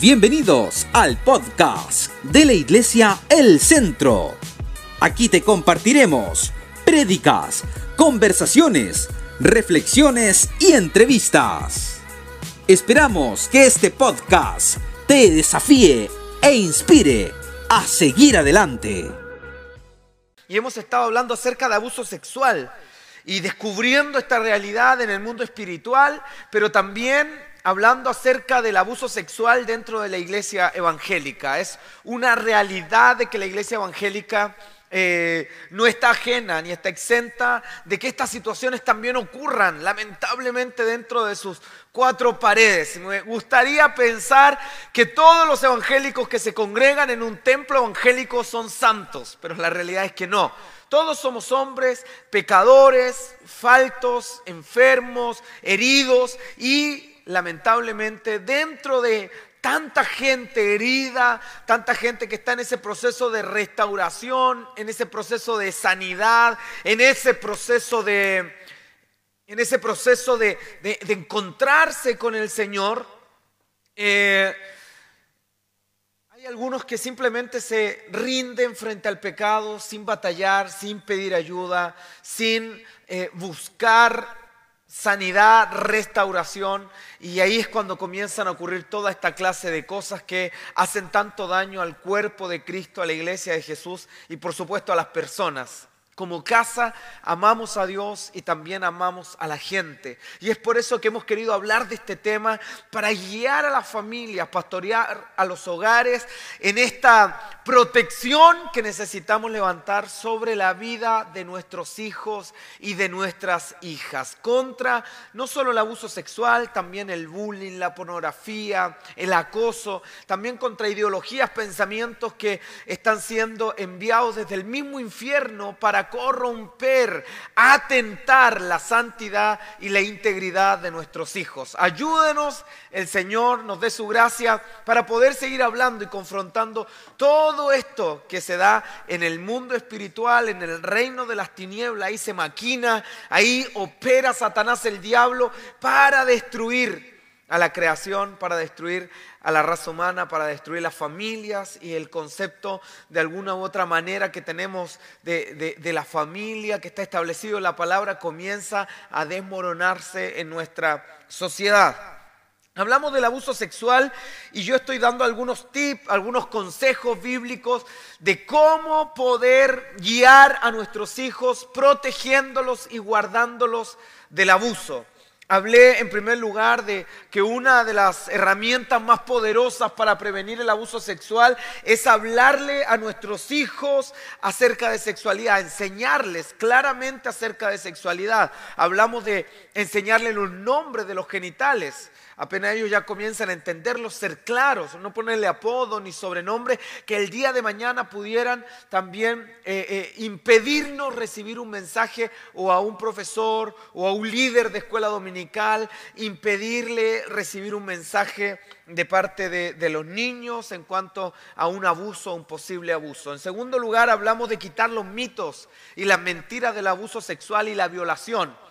Bienvenidos al podcast de la Iglesia El Centro. Aquí te compartiremos prédicas, conversaciones, reflexiones y entrevistas. Esperamos que este podcast te desafíe e inspire a seguir adelante. Y hemos estado hablando acerca de abuso sexual y descubriendo esta realidad en el mundo espiritual, pero también hablando acerca del abuso sexual dentro de la iglesia evangélica. Es una realidad de que la iglesia evangélica eh, no está ajena ni está exenta de que estas situaciones también ocurran, lamentablemente, dentro de sus cuatro paredes. Me gustaría pensar que todos los evangélicos que se congregan en un templo evangélico son santos, pero la realidad es que no. Todos somos hombres, pecadores, faltos, enfermos, heridos y lamentablemente, dentro de tanta gente herida, tanta gente que está en ese proceso de restauración, en ese proceso de sanidad, en ese proceso de, en ese proceso de, encontrarse con el Señor. Eh, hay algunos que simplemente se rinden frente al pecado sin batallar, sin pedir ayuda, sin eh, buscar sanidad, restauración, y ahí es cuando comienzan a ocurrir toda esta clase de cosas que hacen tanto daño al cuerpo de Cristo, a la iglesia de Jesús y por supuesto a las personas. Como casa amamos a Dios y también amamos a la gente. Y es por eso que hemos querido hablar de este tema para guiar a las familias, pastorear a los hogares en esta protección que necesitamos levantar sobre la vida de nuestros hijos y de nuestras hijas. Contra no solo el abuso sexual, también el bullying, la pornografía, el acoso, también contra ideologías, pensamientos que están siendo enviados desde el mismo infierno para corromper, atentar la santidad y la integridad de nuestros hijos. Ayúdenos, el Señor nos dé su gracia para poder seguir hablando y confrontando todo esto que se da en el mundo espiritual, en el reino de las tinieblas. Ahí se maquina, ahí opera Satanás el diablo para destruir a la creación, para destruir a la raza humana, para destruir las familias y el concepto de alguna u otra manera que tenemos de, la familia que está establecido en la palabra comienza a desmoronarse en nuestra sociedad. Hablamos del abuso sexual y yo estoy dando algunos tips, algunos consejos bíblicos de cómo poder guiar a nuestros hijos protegiéndolos y guardándolos del abuso. Hablé en primer lugar de que una de las herramientas más poderosas para prevenir el abuso sexual es hablarle a nuestros hijos acerca de sexualidad, enseñarles claramente acerca de sexualidad. Hablamos de enseñarles los nombres de los genitales apenas ellos ya comienzan a entenderlo, ser claros, no ponerle apodo ni sobrenombre, que el día de mañana pudieran también eh, eh, impedirnos recibir un mensaje o a un profesor o a un líder de escuela dominical, impedirle recibir un mensaje de parte de, de los niños en cuanto a un abuso, un posible abuso. En segundo lugar, hablamos de quitar los mitos y las mentiras del abuso sexual y la violación.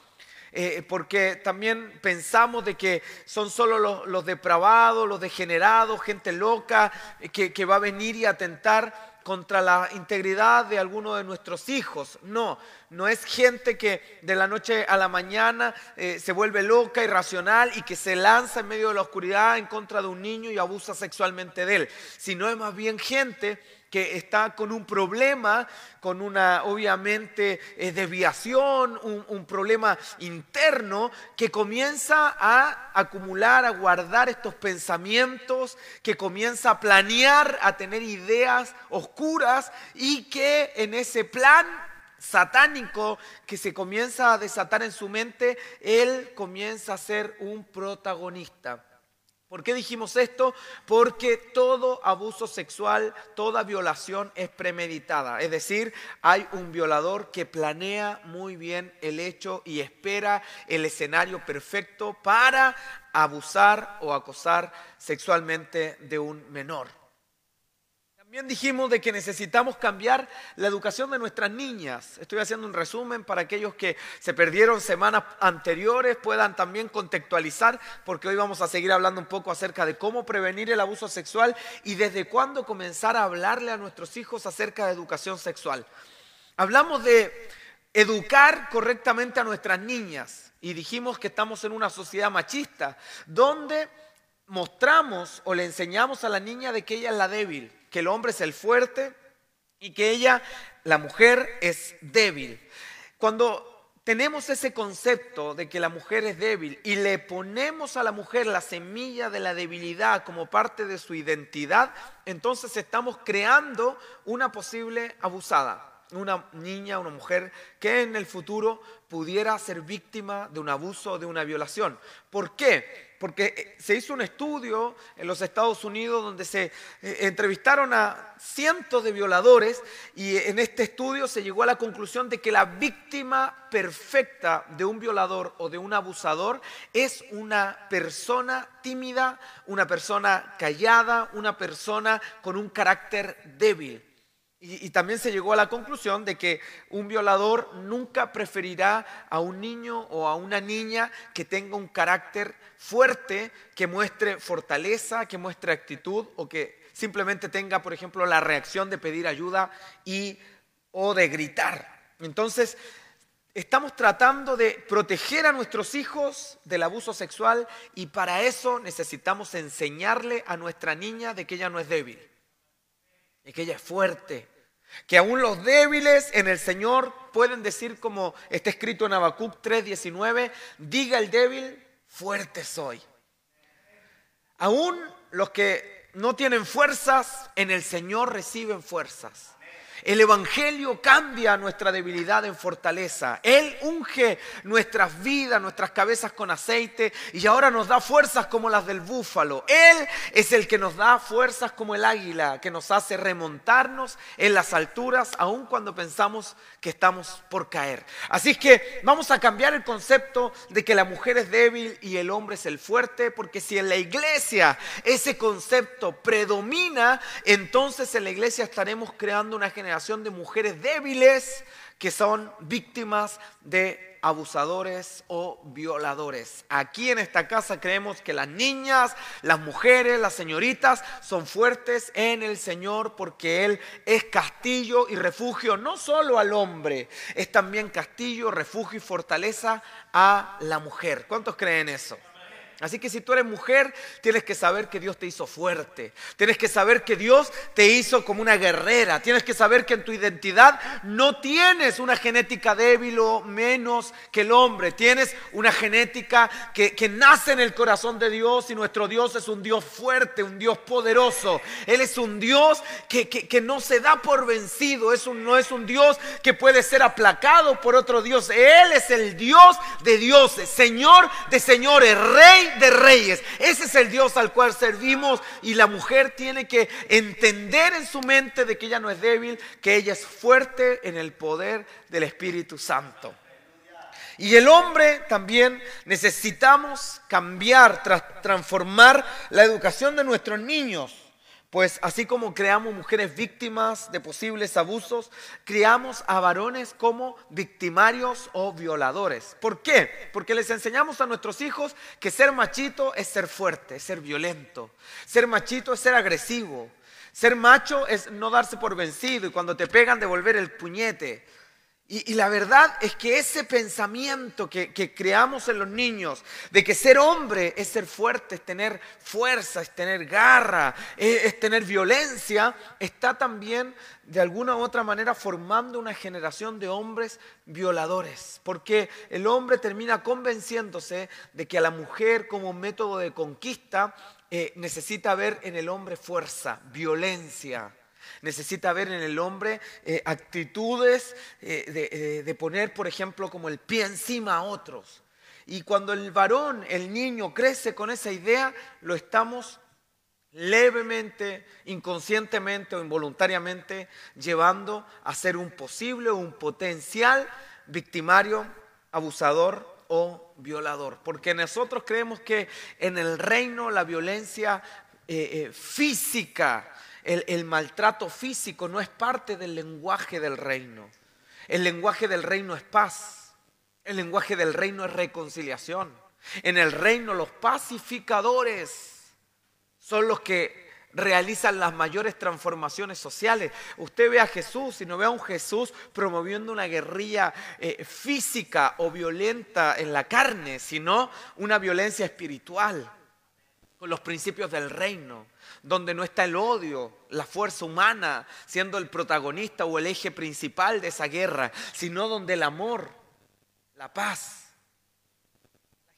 Eh, porque también pensamos de que son solo los, depravados, los degenerados, gente loca eh, que, va a venir y atentar contra la integridad de alguno de nuestros hijos. No, no es gente que de la noche a la mañana eh, se vuelve loca, irracional y que se lanza en medio de la oscuridad en contra de un niño y abusa sexualmente de él, sino es más bien gente que está con un problema, con una obviamente eh, desviación, un, problema interno que comienza a acumular, a guardar estos pensamientos, que comienza a planear, a tener ideas oscuras y que en ese plan satánico que se comienza a desatar en su mente, él comienza a ser un protagonista. ¿Por qué dijimos esto? Porque todo abuso sexual, toda violación es premeditada. Es decir, hay un violador que planea muy bien el hecho y espera el escenario perfecto para abusar o acosar sexualmente de un menor También dijimos de que necesitamos cambiar la educación de nuestras niñas. Estoy haciendo un resumen para aquellos que se perdieron semanas anteriores, puedan también contextualizar, porque hoy vamos a seguir hablando un poco acerca de cómo prevenir el abuso sexual y desde cuándo comenzar a hablarle a nuestros hijos acerca de educación sexual. Hablamos de educar correctamente a nuestras niñas y dijimos que estamos en una sociedad machista, donde mostramos o le enseñamos a la niña de que ella es la débil que el hombre es el fuerte y que ella, la mujer, es débil. Cuando tenemos ese concepto de que la mujer es débil y le ponemos a la mujer la semilla de la debilidad como parte de su identidad, entonces estamos creando una posible abusada una niña, una mujer que en el futuro pudiera ser víctima de un abuso o de una violación. ¿Por qué? Porque eh, se hizo un estudio en los Estados Unidos donde se eh, entrevistaron a cientos de violadores y en este estudio se llegó a la conclusión de que la víctima perfecta de un violador o de un abusador es una persona tímida, una persona callada, una persona con un carácter débil. Y, también se llegó a la conclusión de que un violador nunca preferirá a un niño o a una niña que tenga un carácter fuerte, que muestre fortaleza, que muestre actitud o que simplemente tenga, por ejemplo, la reacción de pedir ayuda y o de gritar. Entonces, estamos tratando de proteger a nuestros hijos del abuso sexual y para eso necesitamos enseñarle a nuestra niña de que ella no es débil y que ella es fuerte. Que aún los débiles en el Señor pueden decir como está escrito en Habacuc 3:19, diga el débil, fuerte soy. Aún los que no tienen fuerzas, en el Señor reciben fuerzas. El Evangelio cambia nuestra debilidad en fortaleza. Él unge nuestras vidas, nuestras cabezas con aceite y ahora nos da fuerzas como las del búfalo. Él es el que nos da fuerzas como el águila, que nos hace remontarnos en las alturas, aun cuando pensamos que estamos por caer. Así es que vamos a cambiar el concepto de que la mujer es débil y el hombre es el fuerte, porque si en la iglesia ese concepto predomina, entonces en la iglesia estaremos creando una generación de mujeres débiles que son víctimas de abusadores o violadores. Aquí en esta casa creemos que las niñas, las mujeres, las señoritas son fuertes en el Señor porque Él es castillo y refugio no solo al hombre, es también castillo, refugio y fortaleza a la mujer. ¿Cuántos creen eso? Así que si tú eres mujer, tienes que saber que Dios te hizo fuerte. Tienes que saber que Dios te hizo como una guerrera. Tienes que saber que en tu identidad no tienes una genética débil o menos que el hombre. Tienes una genética que, nace en el corazón de Dios y nuestro Dios es un Dios fuerte, un Dios poderoso. Él es un Dios que, que no se da por vencido. Es un, no es un Dios que puede ser aplacado por otro Dios. Él es el Dios de dioses, Señor de señores, Rey de reyes. Ese es el Dios al cual servimos y la mujer tiene que entender en su mente de que ella no es débil, que ella es fuerte en el poder del Espíritu Santo. Y el hombre también necesitamos cambiar, transformar la educación de nuestros niños. Pues así como creamos mujeres víctimas de posibles abusos, criamos a varones como victimarios o violadores. ¿Por qué? Porque les enseñamos a nuestros hijos que ser machito es ser fuerte, es ser violento. Ser machito es ser agresivo. Ser macho es no darse por vencido y cuando te pegan devolver el puñete. Y, la verdad es que ese pensamiento que, creamos en los niños, de que ser hombre es ser fuerte, es tener fuerza, es tener garra, es, tener violencia, está también de alguna u otra manera formando una generación de hombres violadores. Porque el hombre termina convenciéndose de que a la mujer como método de conquista eh, necesita ver en el hombre fuerza, violencia necesita ver en el hombre eh, actitudes eh, eh, de, poner, por ejemplo, como el pie encima a otros. Y cuando el varón, el niño, crece con esa idea, lo estamos levemente, inconscientemente o involuntariamente llevando a ser un posible o un potencial victimario, abusador o violador. Porque nosotros creemos que en el reino la violencia física el, maltrato físico no es parte del lenguaje del reino. El lenguaje del reino es paz. El lenguaje del reino es reconciliación. En el reino los pacificadores son los que realizan las mayores transformaciones sociales. Usted ve a Jesús y no ve a un Jesús promoviendo una guerrilla eh, física o violenta en la carne, sino una violencia espiritual con los principios del reino, donde no está el odio, la fuerza humana siendo el protagonista o el eje principal de esa guerra, sino donde el amor, la paz,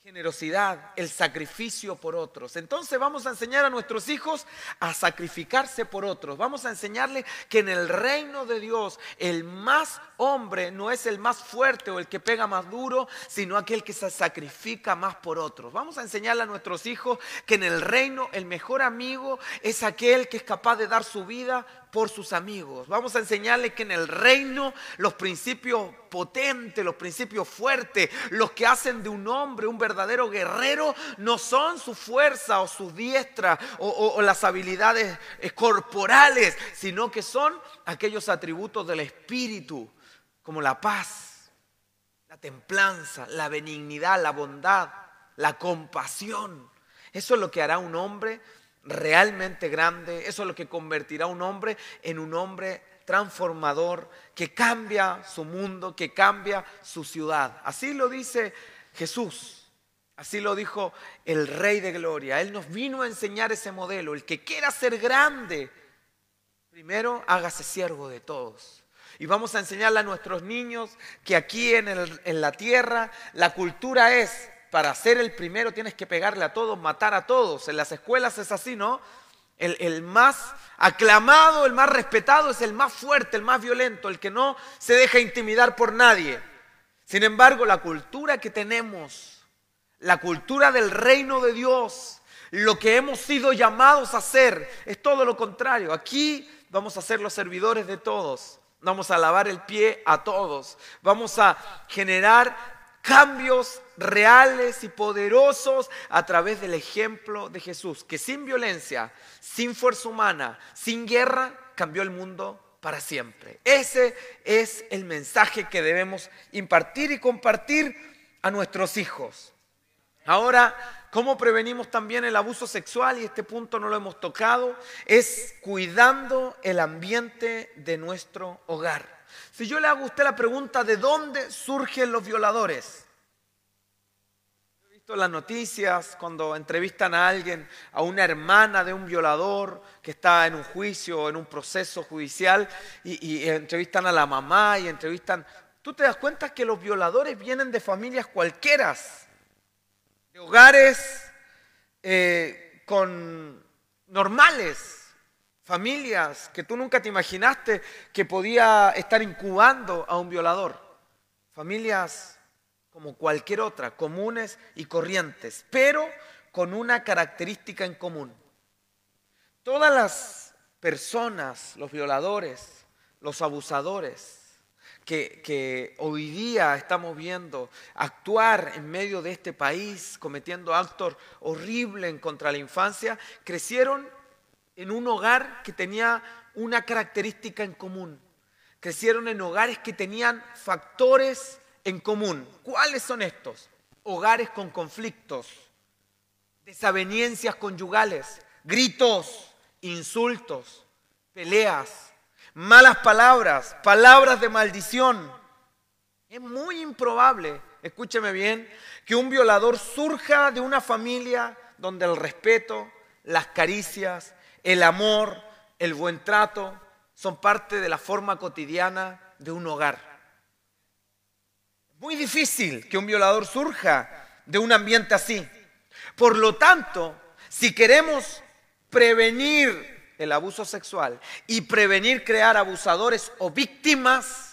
generosidad, el sacrificio por otros. Entonces vamos a enseñar a nuestros hijos a sacrificarse por otros. Vamos a enseñarles que en el reino de Dios el más hombre no es el más fuerte o el que pega más duro, sino aquel que se sacrifica más por otros. Vamos a enseñarle a nuestros hijos que en el reino el mejor amigo es aquel que es capaz de dar su vida por sus amigos. Vamos a enseñarles que en el reino los principios potentes, los principios fuertes, los que hacen de un hombre un verdadero guerrero, no son su fuerza o su diestra o, las habilidades eh, corporales, sino que son aquellos atributos del espíritu, como la paz, la templanza, la benignidad, la bondad, la compasión. Eso es lo que hará un hombre realmente grande, eso es lo que convertirá a un hombre en un hombre transformador que cambia su mundo, que cambia su ciudad. Así lo dice Jesús, así lo dijo el Rey de Gloria. Él nos vino a enseñar ese modelo. El que quiera ser grande, primero hágase siervo de todos. Y vamos a enseñarle a nuestros niños que aquí en, en la tierra la cultura es para ser el primero tienes que pegarle a todos, matar a todos. En las escuelas es así, ¿no? El, más aclamado, el más respetado es el más fuerte, el más violento, el que no se deja intimidar por nadie. Sin embargo, la cultura que tenemos, la cultura del reino de Dios, lo que hemos sido llamados a hacer, es todo lo contrario. Aquí vamos a ser los servidores de todos. Vamos a lavar el pie a todos. Vamos a generar cambios reales y poderosos a través del ejemplo de Jesús, que sin violencia, sin fuerza humana, sin guerra, cambió el mundo para siempre. Ese es el mensaje que debemos impartir y compartir a nuestros hijos. Ahora, ¿cómo prevenimos también el abuso sexual? Y este punto no lo hemos tocado, es cuidando el ambiente de nuestro hogar. Si yo le hago a usted la pregunta de dónde surgen los violadores, he visto las noticias cuando entrevistan a alguien, a una hermana de un violador que está en un juicio, en un proceso judicial, y, entrevistan a la mamá y entrevistan... Tú te das cuenta que los violadores vienen de familias cualquiera, de hogares eh, con normales, familias que tú nunca te imaginaste que podía estar incubando a un violador. Familias como cualquier otra, comunes y corrientes, pero con una característica en común. Todas las personas, los violadores, los abusadores, que, que, hoy día estamos viendo actuar en medio de este país, cometiendo actos horribles contra la infancia, crecieron en un hogar que tenía una característica en común. Crecieron en hogares que tenían factores en común. ¿Cuáles son estos? Hogares con conflictos, desaveniencias conyugales, gritos, insultos, peleas, malas palabras, palabras de maldición. Es muy improbable, escúcheme bien, que un violador surja de una familia donde el respeto, las caricias, el amor, el buen trato, son parte de la forma cotidiana de un hogar. Muy difícil que un violador surja de un ambiente así. Por lo tanto, si queremos prevenir el abuso sexual y prevenir crear abusadores o víctimas,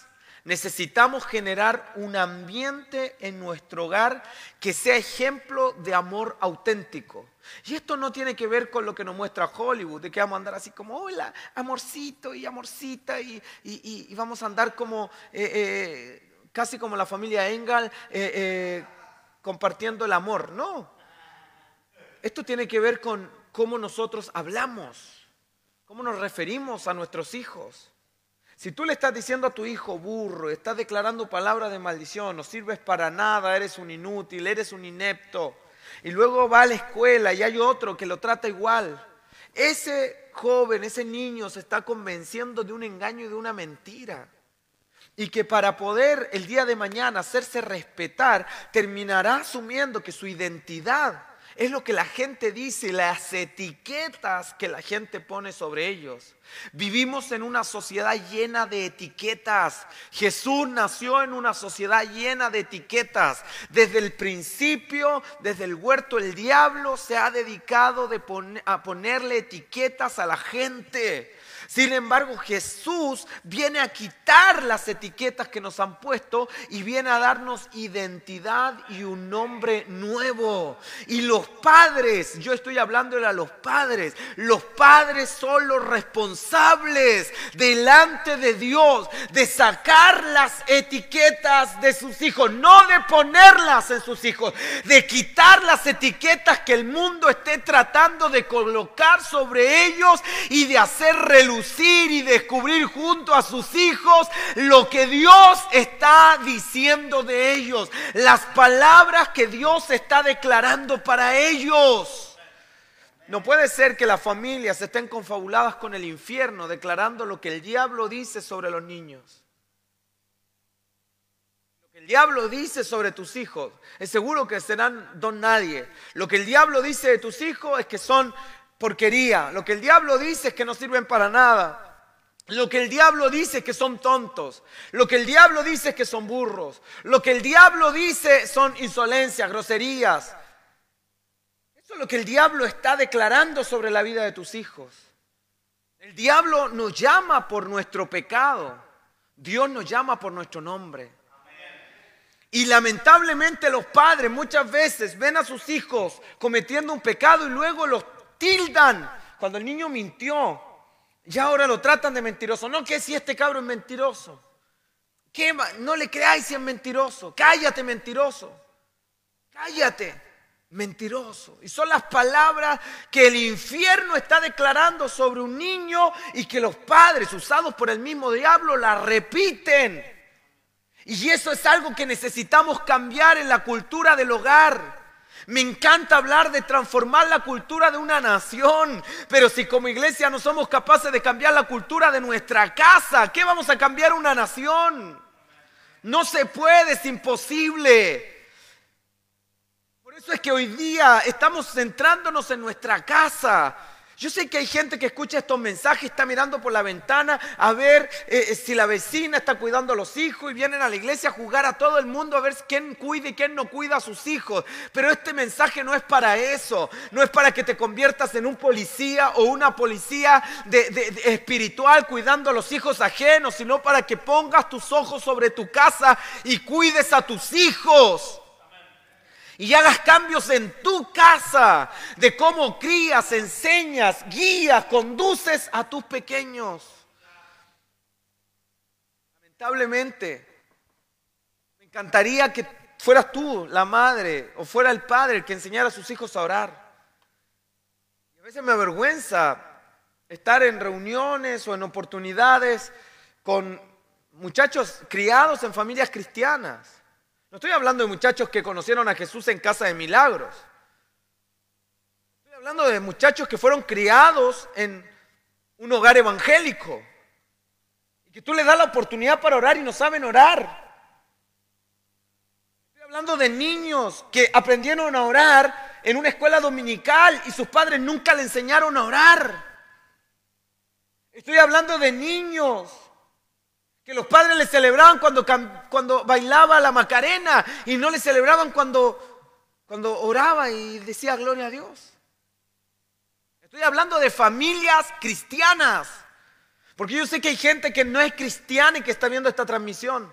Necesitamos generar un ambiente en nuestro hogar que sea ejemplo de amor auténtico. Y esto no tiene que ver con lo que nos muestra Hollywood, de que vamos a andar así como, hola, amorcito y amorcita, y, vamos a andar como, eh, eh, casi como la familia Engel, eh, compartiendo el amor. No. Esto tiene que ver con cómo nosotros hablamos, cómo nos referimos a nuestros hijos. Si tú le estás diciendo a tu hijo burro, estás declarando palabras de maldición, no sirves para nada, eres un inútil, eres un inepto, y luego va a la escuela y hay otro que lo trata igual, ese joven, ese niño se está convenciendo de un engaño y de una mentira. Y que para poder el día de mañana hacerse respetar, terminará asumiendo que su identidad es lo que la gente dice, las etiquetas que la gente pone sobre ellos. Vivimos en una sociedad llena de etiquetas. Jesús nació en una sociedad llena de etiquetas. Desde el principio, desde el huerto, el diablo se ha dedicado a ponerle etiquetas a la gente. Sin embargo, Jesús viene a quitar las etiquetas que nos han puesto y viene a darnos identidad y un nombre nuevo. Y los padres, yo estoy hablándole a los padres, los padres son los responsables delante de Dios de sacar las etiquetas de sus hijos, no de ponerlas en sus hijos, de quitar las etiquetas que el mundo esté tratando de colocar sobre ellos y de hacer relucir y descubrir junto a sus hijos lo que Dios está diciendo de ellos, las palabras que Dios está declarando para ellos. No puede ser que las familias estén confabuladas con el infierno declarando lo que el diablo dice sobre los niños. Lo que el diablo dice sobre tus hijos es seguro que serán don nadie. Lo que el diablo dice de tus hijos es que son porquería. Lo que el diablo dice es que no sirven para nada. Lo que el diablo dice es que son tontos. Lo que el diablo dice es que son burros. Lo que el diablo dice son insolencias, groserías. Eso es lo que el diablo está declarando sobre la vida de tus hijos. El diablo nos llama por nuestro pecado. Dios nos llama por nuestro nombre. Y lamentablemente los padres muchas veces ven a sus hijos cometiendo un pecado y luego los tildan cuando el niño mintió. Ya ahora lo tratan de mentiroso. No que si este cabro es mentiroso. ¿Qué? No le creáis si es mentiroso. Cállate, mentiroso. Cállate, mentiroso. Y son las palabras que el infierno está declarando sobre un niño y que los padres, usados por el mismo diablo, la repiten. Y eso es algo que necesitamos cambiar en la cultura del hogar. Me encanta hablar de transformar la cultura de una nación, pero si como iglesia no somos capaces de cambiar la cultura de nuestra casa, ¿qué vamos a cambiar una nación? No se puede, es imposible. Por eso es que hoy día estamos centrándonos en nuestra casa. Yo sé que hay gente que escucha estos mensajes, está mirando por la ventana a ver eh, eh, si la vecina está cuidando a los hijos y vienen a la iglesia a jugar a todo el mundo a ver quién cuida y quién no cuida a sus hijos. Pero este mensaje no es para eso, no es para que te conviertas en un policía o una policía espiritual cuidando a los hijos ajenos, sino para que pongas tus ojos sobre tu casa y cuides a tus hijos y hagas cambios en tu casa de cómo crías, enseñas, guías, conduces a tus pequeños. Lamentablemente, me encantaría que fueras tú la madre o fuera el padre el que enseñara a sus hijos a orar. Y a veces me avergüenza estar en reuniones o en oportunidades con muchachos criados en familias cristianas no estoy hablando de muchachos que conocieron a Jesús en casa de milagros. Estoy hablando de muchachos que fueron criados en un hogar evangélico. Y que tú les das la oportunidad para orar y no saben orar. Estoy hablando de niños que aprendieron a orar en una escuela dominical y sus padres nunca le enseñaron a orar. Estoy hablando de niños que los padres le celebraban cuando, cuando bailaba la Macarena y no le celebraban cuando, cuando oraba y decía gloria a Dios. Estoy hablando de familias cristianas. Porque yo sé que hay gente que no es cristiana y que está viendo esta transmisión.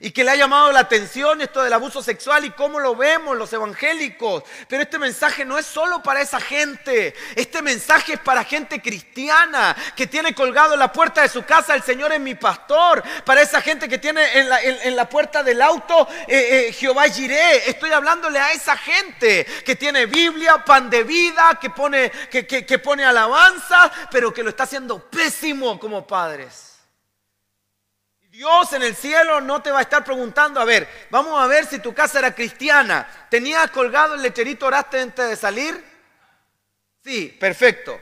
Y que le ha llamado la atención esto del abuso sexual y cómo lo vemos los evangélicos. Pero este mensaje no es solo para esa gente, este mensaje es para gente cristiana que tiene colgado en la puerta de su casa, el Señor es mi pastor, para esa gente que tiene en la, puerta del auto, eh, eh, Jehová Jiré. Estoy hablándole a esa gente que tiene Biblia, pan de vida, que pone, que, que pone alabanza, pero que lo está haciendo pésimo como padres. Dios en el cielo no te va a estar preguntando, a ver, vamos a ver si tu casa era cristiana. ¿Tenías colgado el lecherito oraste antes de salir? Sí, perfecto.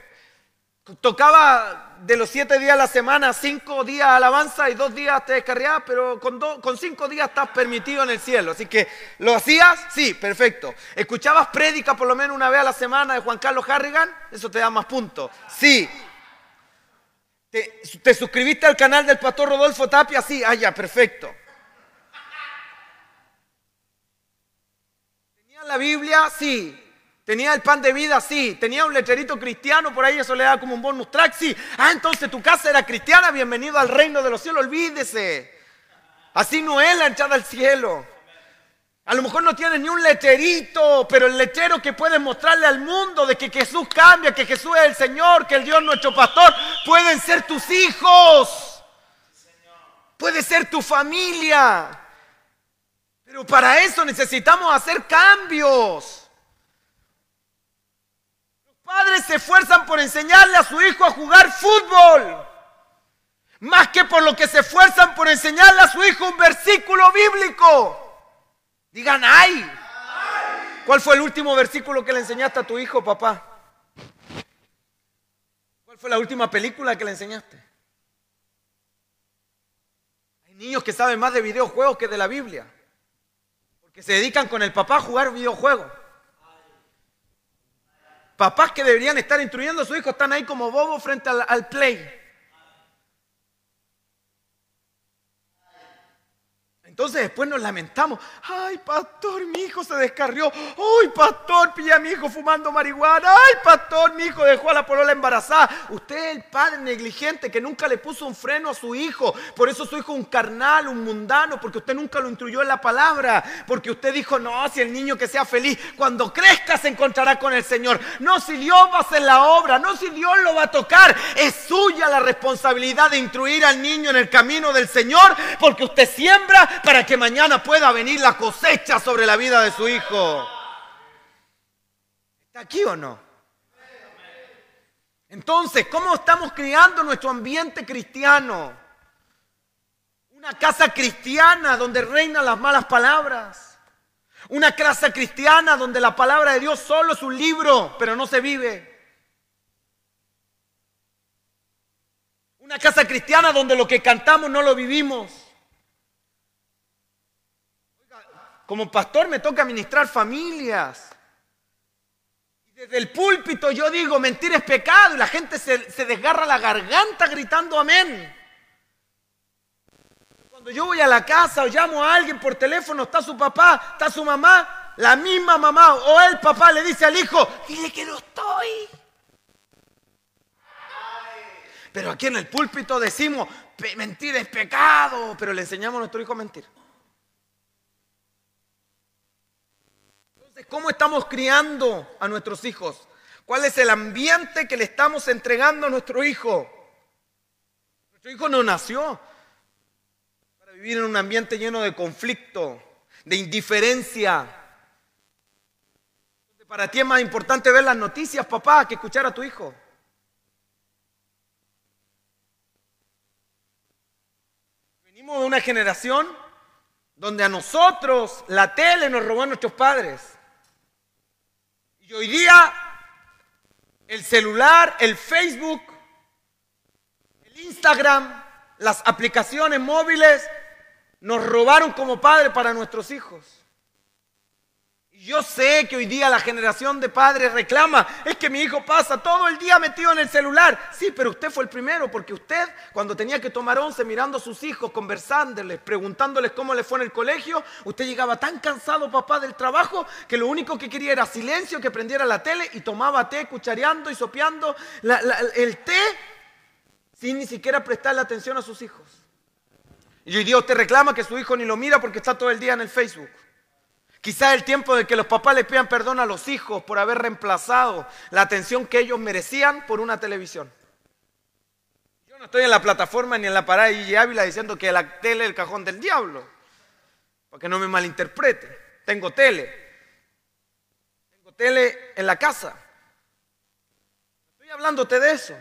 Tocaba de los siete días a la semana, cinco días alabanza y dos días te descarriabas, pero con, con cinco días estás permitido en el cielo. Así que, ¿lo hacías? Sí, perfecto. ¿Escuchabas prédica por lo menos una vez a la semana de Juan Carlos Harrigan? Eso te da más puntos. Sí, ¿Te, suscribiste al canal del pastor Rodolfo Tapia? Sí, ah, ya, perfecto. ¿Tenía la Biblia? Sí. ¿Tenía el pan de vida? Sí. ¿Tenía un lecherito cristiano por ahí? Eso le da como un bonus track? Sí. Ah, entonces tu casa era cristiana. Bienvenido al reino de los cielos. Olvídese. Así no es la entrada al cielo. A lo mejor no tienes ni un lecherito, pero el lechero que puedes mostrarle al mundo de que Jesús cambia, que Jesús es el Señor, que el Dios nuestro pastor, pueden ser tus hijos. Puede ser tu familia. Pero para eso necesitamos hacer cambios. Los padres se esfuerzan por enseñarle a su hijo a jugar fútbol. Más que por lo que se esfuerzan por enseñarle a su hijo un versículo bíblico. Digan, ay. ¿Cuál fue el último versículo que le enseñaste a tu hijo, papá? ¿Cuál fue la última película que le enseñaste? Hay niños que saben más de videojuegos que de la Biblia. Porque se dedican con el papá a jugar videojuegos. Papás que deberían estar instruyendo a su hijo están ahí como bobos frente al, al play. Entonces después nos lamentamos. Ay, pastor, mi hijo se descarrió. Ay, pastor, pilla a mi hijo fumando marihuana. Ay, pastor, mi hijo dejó a la polola embarazada. Usted es el padre negligente que nunca le puso un freno a su hijo. Por eso su hijo es un carnal, un mundano, porque usted nunca lo instruyó en la palabra. Porque usted dijo, no, si el niño que sea feliz, cuando crezca se encontrará con el Señor. No si Dios va a hacer la obra, no si Dios lo va a tocar. Es suya la responsabilidad de instruir al niño en el camino del Señor, porque usted siembra para que mañana pueda venir la cosecha sobre la vida de su hijo. ¿Está aquí o no? Entonces, ¿cómo estamos criando nuestro ambiente cristiano? Una casa cristiana donde reinan las malas palabras. Una casa cristiana donde la palabra de Dios solo es un libro, pero no se vive. Una casa cristiana donde lo que cantamos no lo vivimos. Como pastor me toca administrar familias. Y desde el púlpito yo digo, mentir es pecado y la gente se, desgarra la garganta gritando amén. Cuando yo voy a la casa o llamo a alguien por teléfono, está su papá, está su mamá, la misma mamá o el papá le dice al hijo, dile que no estoy. Pero aquí en el púlpito decimos, mentir es pecado, pero le enseñamos a nuestro hijo a mentir. ¿Cómo estamos criando a nuestros hijos? ¿Cuál es el ambiente que le estamos entregando a nuestro hijo? Nuestro hijo no nació para vivir en un ambiente lleno de conflicto, de indiferencia. Para ti es más importante ver las noticias, papá, que escuchar a tu hijo. Venimos de una generación donde a nosotros la tele nos robó a nuestros padres. Y hoy día el celular, el Facebook, el Instagram, las aplicaciones móviles nos robaron como padre para nuestros hijos. Yo sé que hoy día la generación de padres reclama, es que mi hijo pasa todo el día metido en el celular. Sí, pero usted fue el primero, porque usted cuando tenía que tomar once mirando a sus hijos, conversándoles, preguntándoles cómo les fue en el colegio, usted llegaba tan cansado, papá, del trabajo, que lo único que quería era silencio, que prendiera la tele y tomaba té cuchareando y sopeando el té sin ni siquiera prestarle atención a sus hijos. Y hoy día usted reclama que su hijo ni lo mira porque está todo el día en el Facebook. Quizá el tiempo de que los papás le pidan perdón a los hijos por haber reemplazado la atención que ellos merecían por una televisión. Yo no estoy en la plataforma ni en la parada de Ávila diciendo que la tele es el cajón del diablo. Para que no me malinterprete. Tengo tele. Tengo tele en la casa. Estoy hablándote de eso.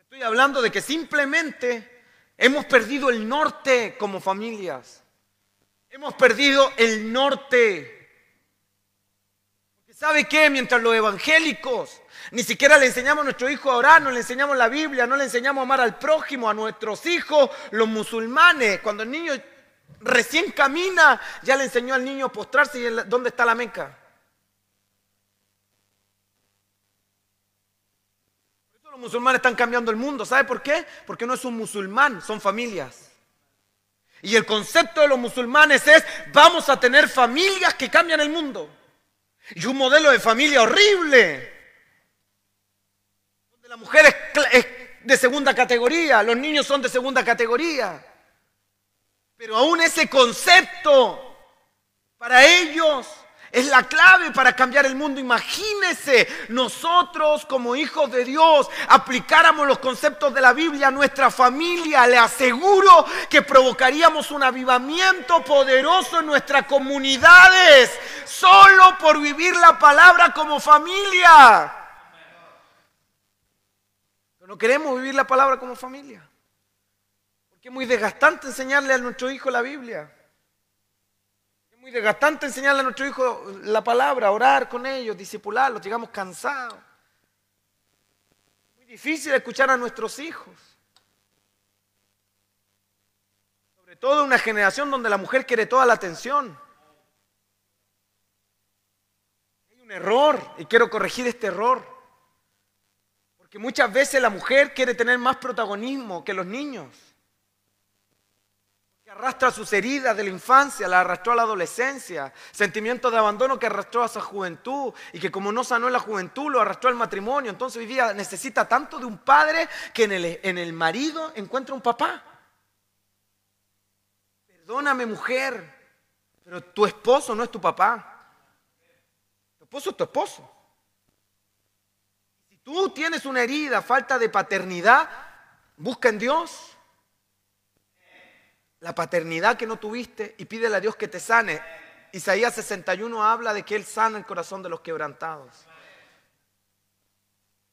Estoy hablando de que simplemente hemos perdido el norte como familias. Hemos perdido el norte. Porque ¿sabe qué? Mientras los evangélicos ni siquiera le enseñamos a nuestro hijo a orar, no le enseñamos la Biblia, no le enseñamos a amar al prójimo, a nuestros hijos, los musulmanes. Cuando el niño recién camina, ya le enseñó al niño a postrarse y dónde está la meca. Por eso los musulmanes están cambiando el mundo. ¿Sabe por qué? Porque no es un musulmán, son familias. Y el concepto de los musulmanes es, vamos a tener familias que cambian el mundo. Y un modelo de familia horrible. Donde la mujer es, de segunda categoría, los niños son de segunda categoría. Pero aún ese concepto, para ellos, es la clave para cambiar el mundo. Imagínese nosotros como hijos de Dios aplicáramos los conceptos de la Biblia a nuestra familia. Le aseguro que provocaríamos un avivamiento poderoso en nuestras comunidades solo por vivir la palabra como familia. Pero no queremos vivir la palabra como familia. Porque es muy desgastante enseñarle a nuestro hijo la Biblia muy desgastante enseñarle a nuestro hijo la palabra, orar con ellos, disipularlos, llegamos cansados. Muy difícil escuchar a nuestros hijos. Sobre todo una generación donde la mujer quiere toda la atención. Hay un error y quiero corregir este error. Porque muchas veces la mujer quiere tener más protagonismo que los niños arrastra sus heridas de la infancia, la arrastró a la adolescencia, sentimientos de abandono que arrastró a su juventud y que como no sanó en la juventud lo arrastró al matrimonio. Entonces hoy día necesita tanto de un padre que en el, en el marido encuentra un papá. Perdóname mujer, pero tu esposo no es tu papá. Tu esposo es tu esposo. Si tú tienes una herida, falta de paternidad, busca en Dios la paternidad que no tuviste y pídele a Dios que te sane. Isaías 61 habla de que Él sana el corazón de los quebrantados.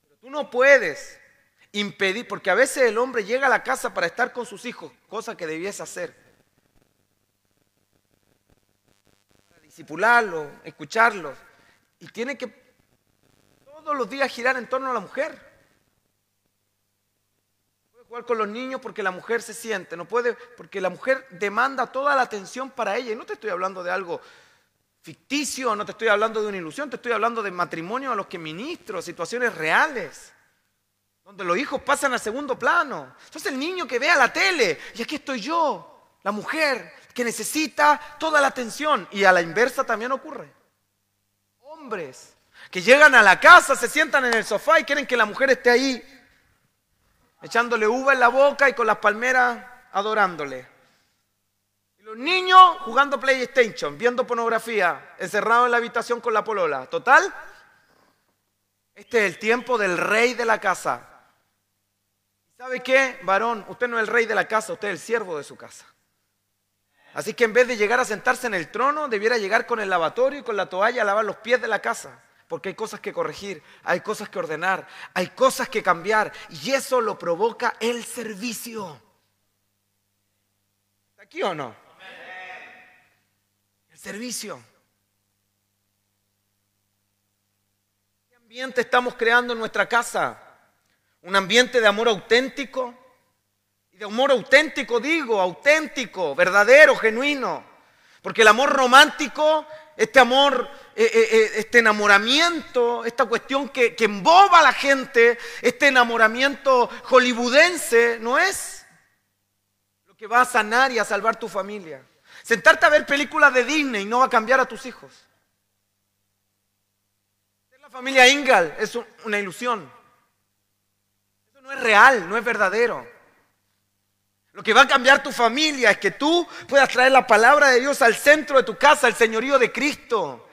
Pero tú no puedes impedir, porque a veces el hombre llega a la casa para estar con sus hijos, cosa que debiese hacer. Para disipularlos, escucharlos. Y tiene que todos los días girar en torno a la mujer jugar con los niños porque la mujer se siente, no puede, porque la mujer demanda toda la atención para ella. Y no te estoy hablando de algo ficticio, no te estoy hablando de una ilusión, te estoy hablando de matrimonio a los que ministro, situaciones reales, donde los hijos pasan a segundo plano. Entonces el niño que vea la tele, y aquí estoy yo, la mujer que necesita toda la atención, y a la inversa también ocurre. Hombres que llegan a la casa, se sientan en el sofá y quieren que la mujer esté ahí echándole uva en la boca y con las palmeras adorándole. Y los niños jugando PlayStation, viendo pornografía, encerrados en la habitación con la polola. Total, este es el tiempo del rey de la casa. ¿Sabe qué, varón? Usted no es el rey de la casa, usted es el siervo de su casa. Así que en vez de llegar a sentarse en el trono, debiera llegar con el lavatorio y con la toalla a lavar los pies de la casa porque hay cosas que corregir, hay cosas que ordenar, hay cosas que cambiar y eso lo provoca el servicio. ¿Está aquí o no? El servicio. ¿Qué ambiente estamos creando en nuestra casa? ¿Un ambiente de amor auténtico? Y de amor auténtico digo, auténtico, verdadero, genuino. Porque el amor romántico este amor, eh, eh, eh, este enamoramiento, esta cuestión que, emboba a la gente, este enamoramiento hollywoodense, no es lo que va a sanar y a salvar tu familia. Sentarte a ver películas de Disney no va a cambiar a tus hijos. La familia Ingal es una ilusión. Eso no es real, no es verdadero. Lo que va a cambiar tu familia es que tú puedas traer la palabra de Dios al centro de tu casa, al señorío de Cristo.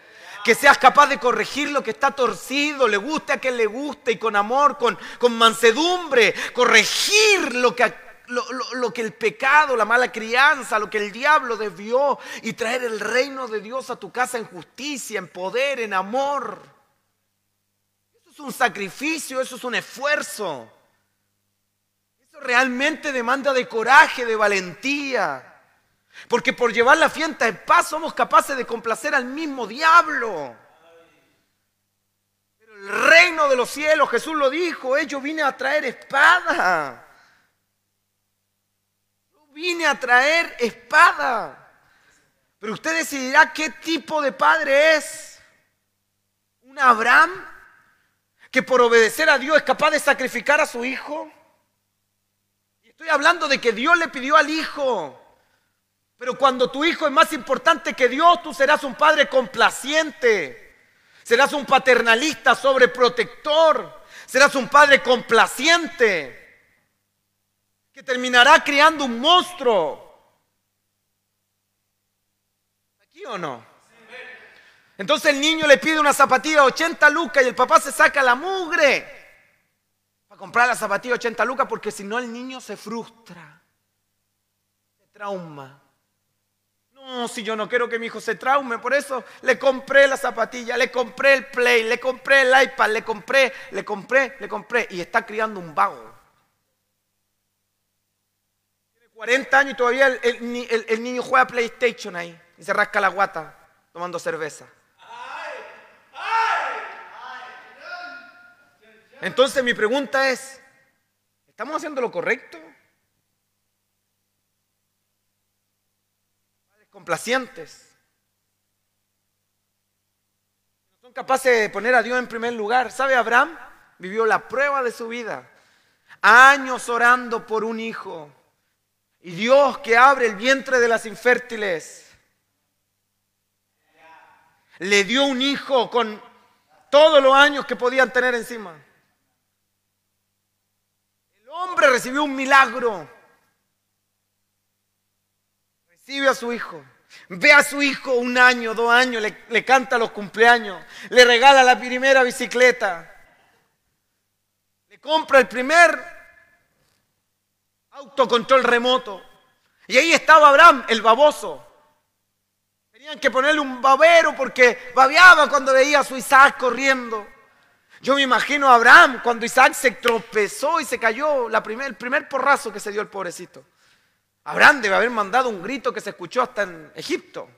Que seas capaz de corregir lo que está torcido, le guste a quien le guste y con amor, con, con mansedumbre, corregir lo que, lo, lo, que el pecado, la mala crianza, lo que el diablo desvió y traer el reino de Dios a tu casa en justicia, en poder, en amor. Eso es un sacrificio, eso es un esfuerzo realmente demanda de coraje, de valentía. Porque por llevar la fiesta en paz somos capaces de complacer al mismo diablo. Pero el reino de los cielos, Jesús lo dijo, eh, yo vine a traer espada. Yo vine a traer espada. Pero usted decidirá qué tipo de padre es. ¿Un Abraham que por obedecer a Dios es capaz de sacrificar a su hijo? Estoy hablando de que Dios le pidió al hijo. Pero cuando tu hijo es más importante que Dios, tú serás un padre complaciente. Serás un paternalista sobreprotector. Serás un padre complaciente. Que terminará criando un monstruo. ¿Aquí o no? Entonces el niño le pide una zapatilla 80 lucas y el papá se saca la mugre comprar la zapatilla 80 lucas porque si no el niño se frustra, se trauma. No, si yo no quiero que mi hijo se traume, por eso le compré la zapatilla, le compré el play, le compré el iPad, le compré, le compré, le compré y está criando un vago. Tiene 40 años y todavía el, el niño juega PlayStation ahí y se rasca la guata tomando cerveza. Entonces mi pregunta es, ¿estamos haciendo lo correcto? Complacientes. No son capaces de poner a Dios en primer lugar. ¿Sabe Abraham? Vivió la prueba de su vida. Años orando por un hijo. Y Dios que abre el vientre de las infértiles. Le dio un hijo con todos los años que podían tener encima hombre recibió un milagro. Recibe a su hijo. Ve a su hijo un año, dos años, le, canta los cumpleaños, le regala la primera bicicleta, le compra el primer autocontrol remoto. Y ahí estaba Abraham, el baboso. Tenían que ponerle un babero porque babeaba cuando veía a su Isaac corriendo. Yo me imagino a Abraham cuando Isaac se tropezó y se cayó, la primer, el primer porrazo que se dio el pobrecito. Abraham debe haber mandado un grito que se escuchó hasta en Egipto.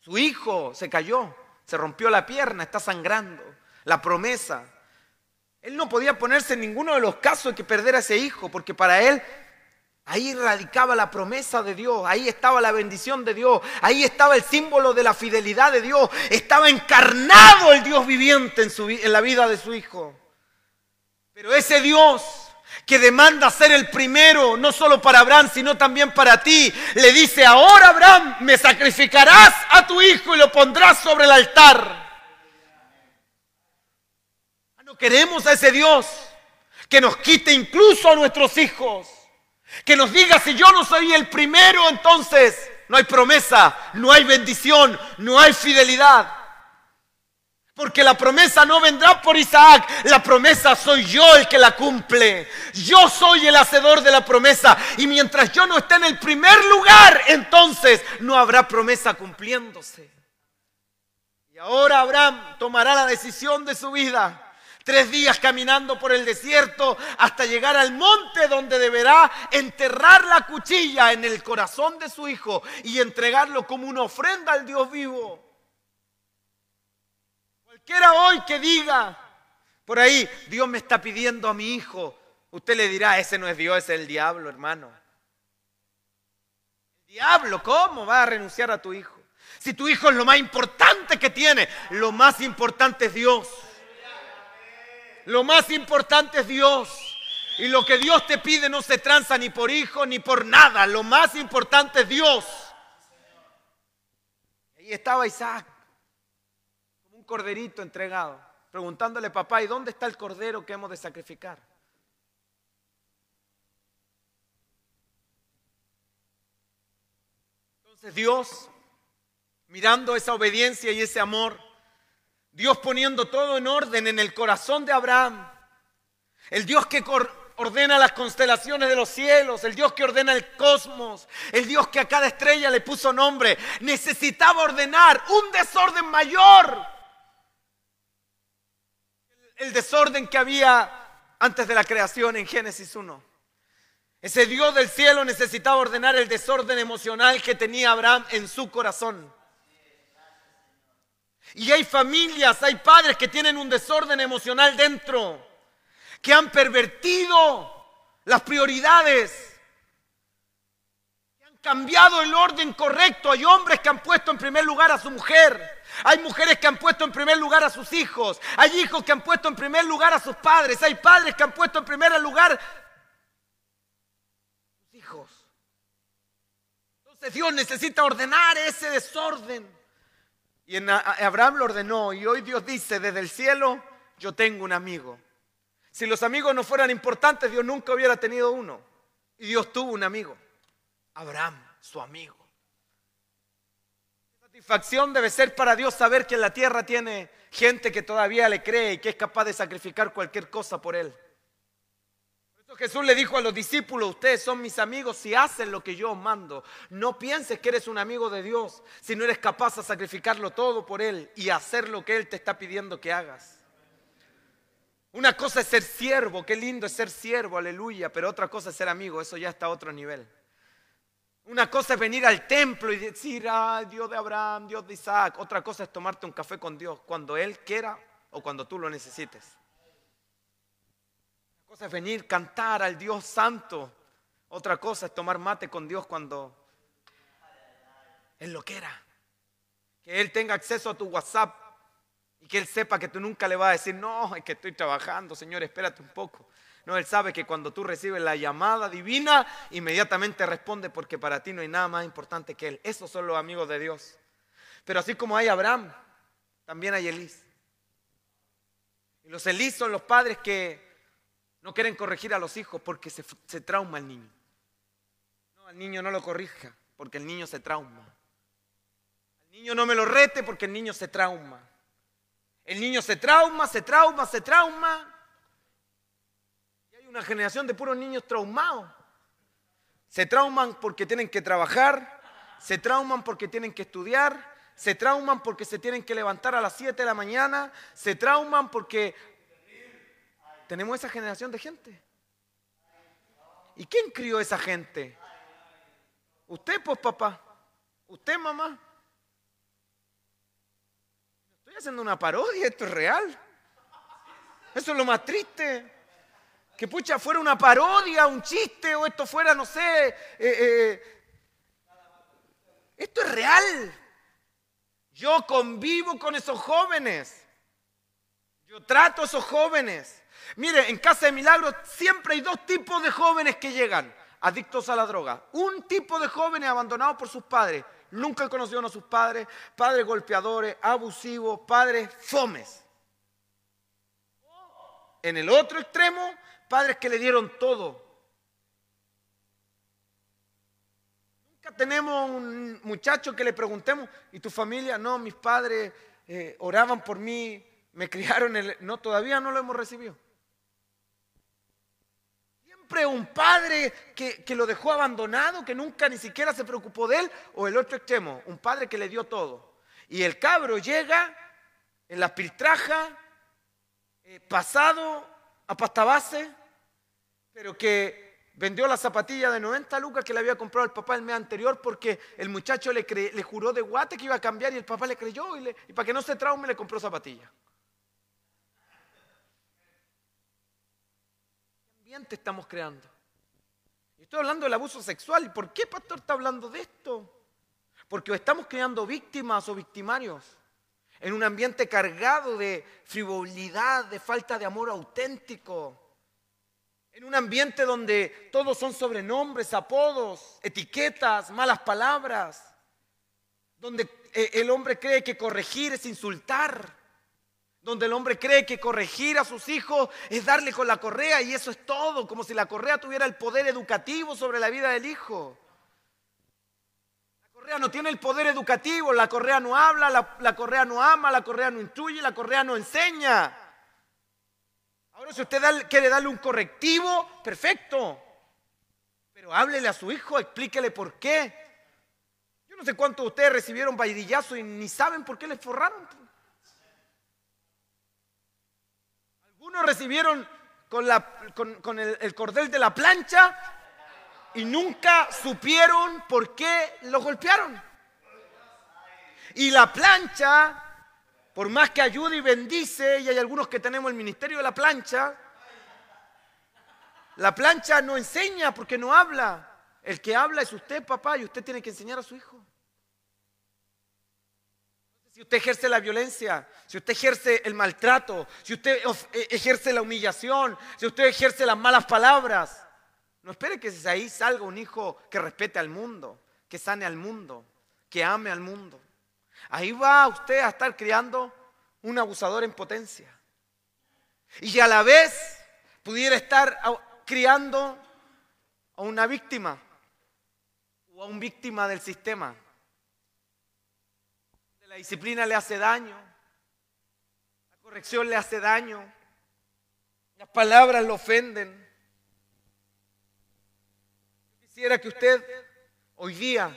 Su hijo se cayó, se rompió la pierna, está sangrando. La promesa. Él no podía ponerse en ninguno de los casos que perder a ese hijo, porque para él Ahí radicaba la promesa de Dios, ahí estaba la bendición de Dios, ahí estaba el símbolo de la fidelidad de Dios, estaba encarnado el Dios viviente en la vida de su hijo. Pero ese Dios que demanda ser el primero, no solo para Abraham, sino también para ti, le dice, ahora Abraham, me sacrificarás a tu hijo y lo pondrás sobre el altar. No queremos a ese Dios que nos quite incluso a nuestros hijos que nos diga si yo no soy el primero, entonces no hay promesa, no hay bendición, no hay fidelidad. Porque la promesa no vendrá por Isaac, la promesa soy yo el que la cumple. Yo soy el hacedor de la promesa. Y mientras yo no esté en el primer lugar, entonces no habrá promesa cumpliéndose. Y ahora Abraham tomará la decisión de su vida Tres días caminando por el desierto hasta llegar al monte donde deberá enterrar la cuchilla en el corazón de su hijo y entregarlo como una ofrenda al Dios vivo. Cualquiera hoy que diga por ahí, Dios me está pidiendo a mi hijo, usted le dirá, ese no es Dios, es el diablo, hermano. Diablo, ¿cómo va a renunciar a tu hijo? Si tu hijo es lo más importante que tiene, lo más importante es Dios. Lo más importante es Dios. Y lo que Dios te pide no se tranza ni por hijo ni por nada. Lo más importante es Dios. Ahí estaba Isaac, corderito entregado, preguntándole, papá, ¿y dónde está el cordero que hemos de sacrificar? Entonces Dios, mirando esa obediencia y ese amor, Dios poniendo todo en orden en el corazón de Abraham, el Dios que ordena las constelaciones de los cielos, el Dios que ordena el cosmos, el Dios que a cada estrella le puso nombre, necesitaba ordenar un desorden mayor el desorden que había antes de la creación en Génesis 1. Ese Dios del cielo necesitaba ordenar el desorden emocional que tenía Abraham en su corazón. Y hay familias, hay padres que tienen un desorden emocional dentro, que han pervertido las prioridades, cambiado el orden correcto. Hay hombres que han puesto en primer lugar a su mujer, hay mujeres que han puesto en primer lugar a sus hijos, hay hijos que han puesto en primer lugar a sus padres, hay padres que han puesto en primer lugar a sus hijos. Entonces Dios necesita ordenar ese desorden. Y Abraham lo ordenó y hoy Dios dice, desde el cielo yo tengo un amigo. Si los amigos no fueran importantes, Dios nunca hubiera tenido uno. Y Dios tuvo un amigo, Abraham, su amigo. Satisfacción debe ser para Dios saber que en la tierra tiene gente que todavía le cree y que es capaz de sacrificar cualquier cosa por él. Jesús le dijo a los discípulos, ustedes son mis amigos si hacen lo que yo mando. No pienses que eres un amigo de Dios si no eres capaz de sacrificarlo todo por Él y hacer lo que Él te está pidiendo que hagas. Una cosa es ser siervo, qué lindo es ser siervo, aleluya, pero otra cosa es ser amigo, eso ya está a otro nivel. Una cosa es venir al templo y decir, ay, Dios de Abraham, Dios de Isaac. Otra cosa es tomarte un café con Dios cuando Él quiera o cuando tú lo necesites cosa es venir, cantar al Dios santo. Otra cosa es tomar mate con Dios cuando Él lo quiera. Que Él tenga acceso a tu WhatsApp y que Él sepa que tú nunca le vas a decir, no, es que estoy trabajando, Señor, espérate un poco. No, Él sabe que cuando tú recibes la llamada divina, inmediatamente responde porque para ti no hay nada más importante que Él. Esos son los amigos de Dios. Pero así como hay Abraham, también hay Elís. Y los Elís son los padres que no quieren corregir a los hijos porque se, trauma el niño. No, al niño no lo corrija porque el niño se trauma. Al niño no me lo rete porque el niño se trauma. El niño se trauma, se trauma, se trauma. Una generación de puros niños traumados. Se trauman porque tienen que trabajar, se trauman porque tienen que estudiar, se trauman porque se tienen que levantar a las 7 de la mañana, se trauman porque tenemos esa generación de gente. ¿Y quién crió esa gente? Usted, pues papá. Usted, mamá. Estoy haciendo una parodia, esto es real. Eso es lo más triste. Que pucha fuera una parodia, un chiste, o esto fuera, no sé. Eh, eh, esto es real. Yo convivo con esos jóvenes. Yo trato a esos jóvenes. Mire, en Casa de Milagros siempre hay dos tipos de jóvenes que llegan, adictos a la droga. Un tipo de jóvenes abandonados por sus padres, nunca conocieron a sus padres, padres golpeadores, abusivos, padres fomes. En el otro extremo, padres que le dieron todo. Nunca tenemos un muchacho que le preguntemos, ¿y tu familia? No, mis padres eh, oraban por mí, me criaron, el... no, todavía no lo hemos recibido un padre que, que, lo dejó abandonado, que nunca ni siquiera se preocupó de él, o el otro extremo, un padre que le dio todo. Y el cabro llega en la piltraja, eh, pasado a pasta base, pero que vendió la zapatilla de 90 lucas que le había comprado el papá el mes anterior porque el muchacho le, le juró de guate que iba a cambiar y el papá le creyó y, y para que no se traume le compró zapatilla. estamos creando? Estoy hablando del abuso sexual. ¿Y por qué, pastor, está hablando de esto? Porque estamos creando víctimas o victimarios en un ambiente cargado de frivolidad, de falta de amor auténtico. En un ambiente donde todos son sobrenombres, apodos, etiquetas, malas palabras. Donde eh, el hombre cree que corregir es insultar donde el hombre cree que corregir a sus hijos es darle con la correa y eso es todo, como si la correa tuviera el poder educativo sobre la vida del hijo. Correa no tiene el poder educativo, la correa no habla, la, correa no ama, la correa no instruye, la correa no enseña. Ahora si usted quiere darle un correctivo, perfecto. Pero háblele a su hijo, explíquele por qué. Yo no sé cuántos de ustedes recibieron vaidillazo y ni saben por qué les forraron. Algunos recibieron con, el cordel de la plancha y nunca supieron por qué lo golpearon. Y la plancha, por más que ayude y bendice, y hay algunos que tenemos el ministerio de la plancha, la plancha no enseña porque no habla. El que habla es usted, papá, y usted tiene que enseñar a su hijo. Si usted ejerce la violencia, si usted ejerce el maltrato, si usted e, ejerce la humillación, si usted ejerce las malas palabras, no espere que de ahí salga un hijo que respete al mundo, que sane al mundo, que ame al mundo. Ahí va usted a estar criando un abusador en potencia. Y a la vez pudiera estar criando a una víctima o a un víctima del sistema. La disciplina le hace daño, la corrección le hace daño, las palabras lo ofenden. Quisiera que usted hoy día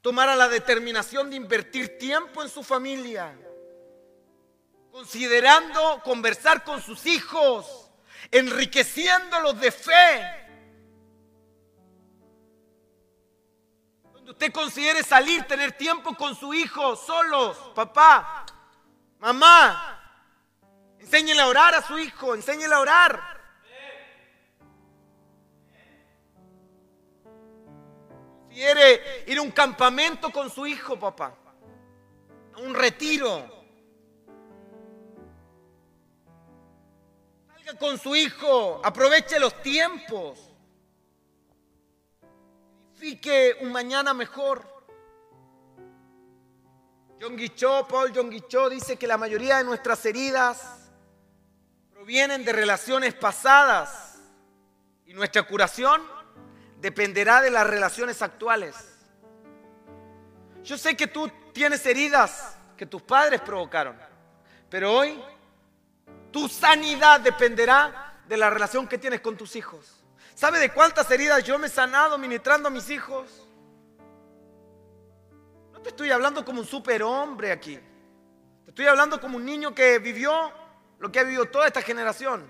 tomara la determinación de invertir tiempo en su familia, considerando conversar con sus hijos, enriqueciéndolos de fe. Donde usted considere salir, tener tiempo con su hijo, solos, papá, mamá. Enséñele a orar a su hijo, enséñele a orar. Quiere ir a un campamento con su hijo, papá. A un retiro. con su hijo, aproveche los tiempos. Edifique un mañana mejor. John Guichó, Paul John Guichó dice que la mayoría de nuestras heridas provienen de relaciones pasadas y nuestra curación dependerá de las relaciones actuales. Yo sé que tú tienes heridas que tus padres provocaron, pero hoy tu sanidad dependerá de la relación que tienes con tus hijos. ¿Sabe de cuántas heridas yo me he sanado ministrando a mis hijos? No te estoy hablando como un superhombre aquí. Te estoy hablando como un niño que vivió lo que ha vivido toda esta generación.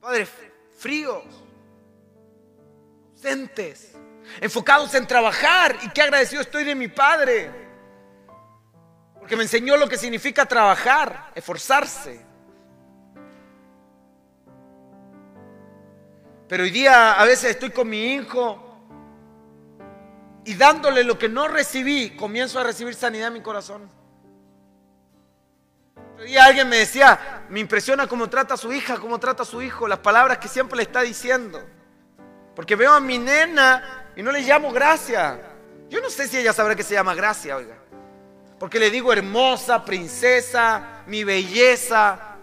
Padres fríos, enfocados en trabajar. Y qué agradecido estoy de mi padre. Porque me enseñó lo que significa trabajar, esforzarse. Pero hoy día a veces estoy con mi hijo y dándole lo que no recibí, comienzo a recibir sanidad en mi corazón. Día alguien me decía, me impresiona cómo trata a su hija, cómo trata a su hijo, las palabras que siempre le está diciendo. Porque veo a mi nena y no le llamo gracia. Yo no sé si ella sabrá que se llama gracia, oiga. Porque le digo hermosa, princesa, mi belleza,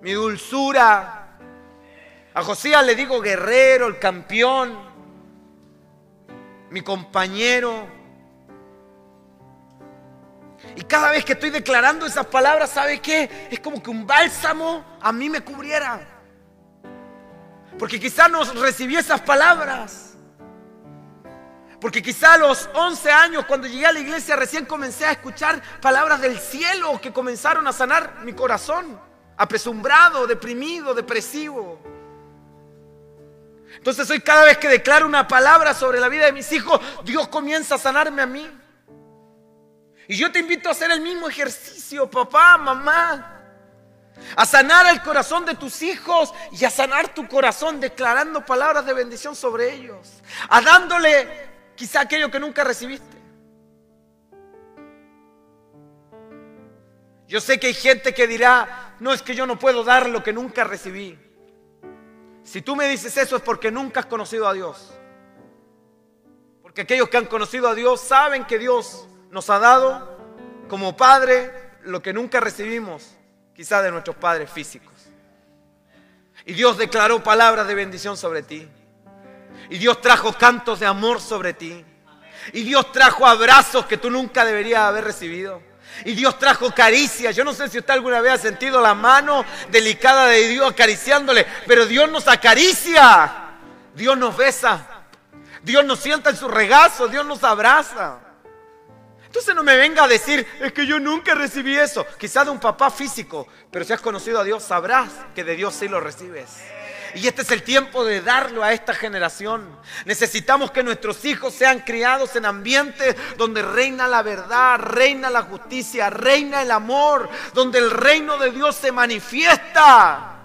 mi dulzura, a Josías le digo guerrero, el campeón, mi compañero. Y cada vez que estoy declarando esas palabras, ¿sabe qué? Es como que un bálsamo a mí me cubriera. Porque quizá no recibí esas palabras. Porque quizá a los 11 años, cuando llegué a la iglesia, recién comencé a escuchar palabras del cielo que comenzaron a sanar mi corazón. Apesumbrado, deprimido, depresivo. Entonces hoy cada vez que declaro una palabra sobre la vida de mis hijos, Dios comienza a sanarme a mí. Y yo te invito a hacer el mismo ejercicio, papá, mamá. A sanar el corazón de tus hijos y a sanar tu corazón declarando palabras de bendición sobre ellos. A dándole quizá aquello que nunca recibiste. Yo sé que hay gente que dirá, no es que yo no puedo dar lo que nunca recibí. Si tú me dices eso es porque nunca has conocido a Dios. Porque aquellos que han conocido a Dios saben que Dios nos ha dado como Padre lo que nunca recibimos, quizá de nuestros padres físicos. Y Dios declaró palabras de bendición sobre ti. Y Dios trajo cantos de amor sobre ti. Y Dios trajo abrazos que tú nunca deberías haber recibido. Y Dios trajo caricias. Yo no sé si usted alguna vez ha sentido la mano delicada de Dios acariciándole, pero Dios nos acaricia. Dios nos besa. Dios nos sienta en su regazo. Dios nos abraza. Entonces no me venga a decir, es que yo nunca recibí eso. Quizás de un papá físico, pero si has conocido a Dios, sabrás que de Dios sí lo recibes. Y este es el tiempo de darlo a esta generación. Necesitamos que nuestros hijos sean criados en ambientes donde reina la verdad, reina la justicia, reina el amor, donde el reino de Dios se manifiesta.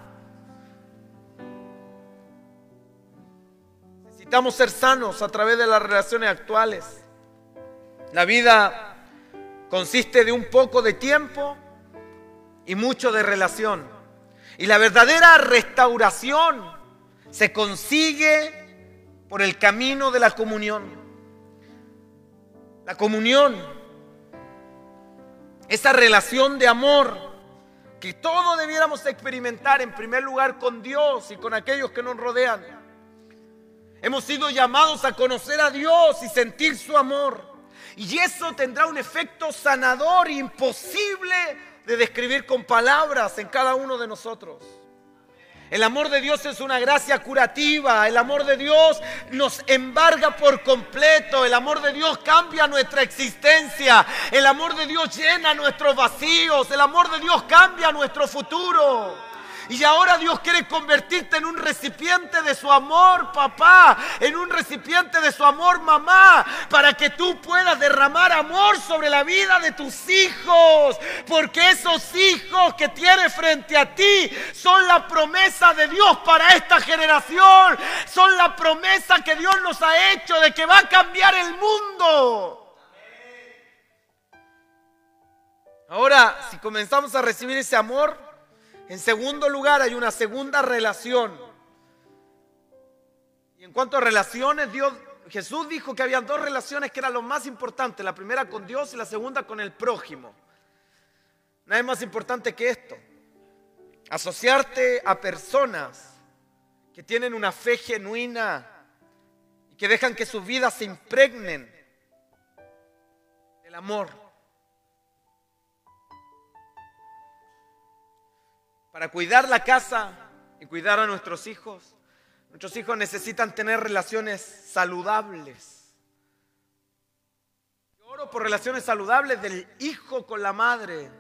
Necesitamos ser sanos a través de las relaciones actuales. La vida consiste de un poco de tiempo y mucho de relación. Y la verdadera restauración se consigue por el camino de la comunión. La comunión, esa relación de amor que todos debiéramos experimentar en primer lugar con Dios y con aquellos que nos rodean. Hemos sido llamados a conocer a Dios y sentir su amor. Y eso tendrá un efecto sanador imposible de describir con palabras en cada uno de nosotros. El amor de Dios es una gracia curativa. El amor de Dios nos embarga por completo. El amor de Dios cambia nuestra existencia. El amor de Dios llena nuestros vacíos. El amor de Dios cambia nuestro futuro. Y ahora Dios quiere convertirte en un recipiente de su amor, papá, en un recipiente de su amor, mamá, para que tú puedas derramar amor sobre la vida de tus hijos. Porque esos hijos que tienes frente a ti son la promesa de Dios para esta generación. Son la promesa que Dios nos ha hecho de que va a cambiar el mundo. Ahora, si comenzamos a recibir ese amor, en segundo lugar, hay una segunda relación. Y en cuanto a relaciones, Dios, Jesús dijo que había dos relaciones que eran lo más importantes. La primera con Dios y la segunda con el prójimo. Nada es más importante que esto. Asociarte a personas que tienen una fe genuina y que dejan que sus vidas se impregnen del amor para cuidar la casa y cuidar a nuestros hijos. Nuestros hijos necesitan tener relaciones saludables. Yo oro por relaciones saludables del hijo con la madre,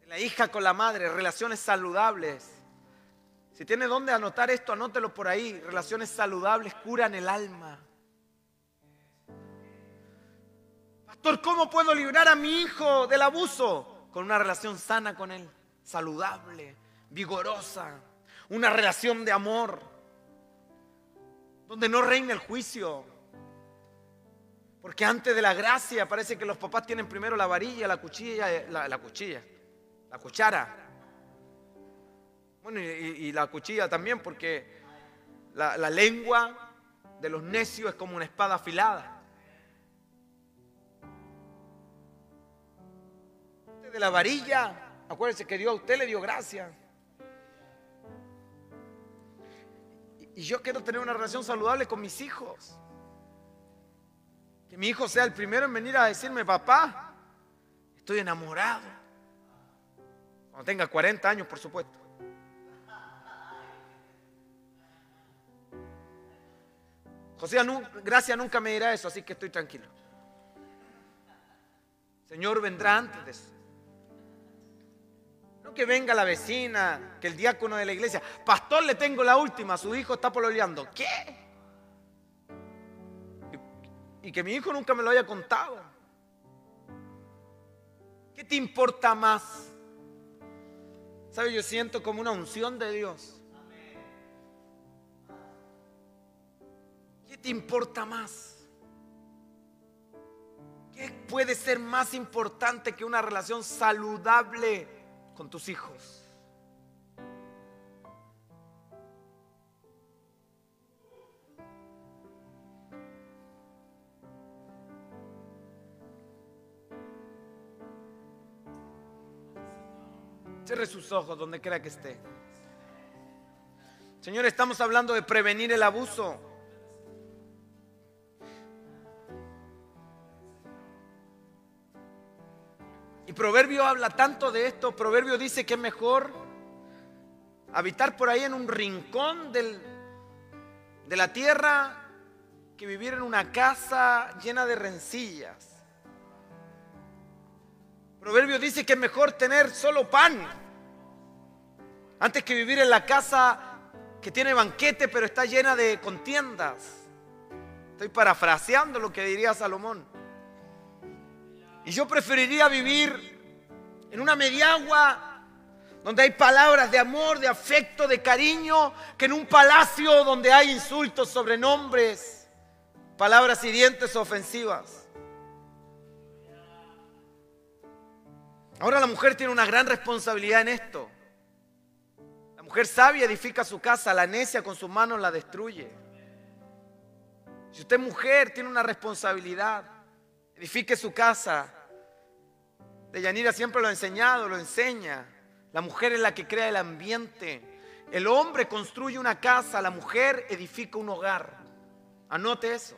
de la hija con la madre, relaciones saludables. Si tiene dónde anotar esto, anótelo por ahí. Relaciones saludables curan el alma. Pastor, ¿cómo puedo librar a mi hijo del abuso? Con una relación sana con él saludable, vigorosa, una relación de amor, donde no reina el juicio. Porque antes de la gracia parece que los papás tienen primero la varilla, la cuchilla, la, cuchilla, la cuchara. Bueno, y, la cuchilla también, porque la, la lengua de los necios es como una espada afilada. de la varilla Acuérdense que Dios a usted le dio gracia. Y yo quiero tener una relación saludable con mis hijos. Que mi hijo sea el primero en venir a decirme, papá, estoy enamorado. Cuando tenga 40 años, por supuesto. José, gracia nunca me dirá eso, así que estoy tranquilo. Señor vendrá antes de eso que venga la vecina, que el diácono de la iglesia, pastor, le tengo la última, su hijo está pololeando. ¿Qué? Y, que mi hijo nunca me lo haya contado. ¿Qué te importa más? ¿Sabes? Yo siento como una unción de Dios. ¿Qué te importa más? ¿Qué puede ser más importante que una relación saludable? Con tus hijos. Cierre sus ojos donde quiera que esté. Señor, estamos hablando de prevenir el abuso. Proverbio habla tanto de esto. Proverbio dice que es mejor habitar por ahí en un rincón del, de la tierra que vivir en una casa llena de rencillas. Proverbio dice que es mejor tener solo pan antes que vivir en la casa que tiene banquete pero está llena de contiendas. Estoy parafraseando lo que diría Salomón. Y yo preferiría vivir en una mediagua donde hay palabras de amor, de afecto, de cariño, que en un palacio donde hay insultos, sobrenombres, palabras hirientes ofensivas. Ahora la mujer tiene una gran responsabilidad en esto. La mujer sabia edifica su casa, la necia con sus manos la destruye. Si usted es mujer, tiene una responsabilidad. Edifique su casa. De Yanira siempre lo ha enseñado, lo enseña. La mujer es la que crea el ambiente. El hombre construye una casa, la mujer edifica un hogar. Anote eso.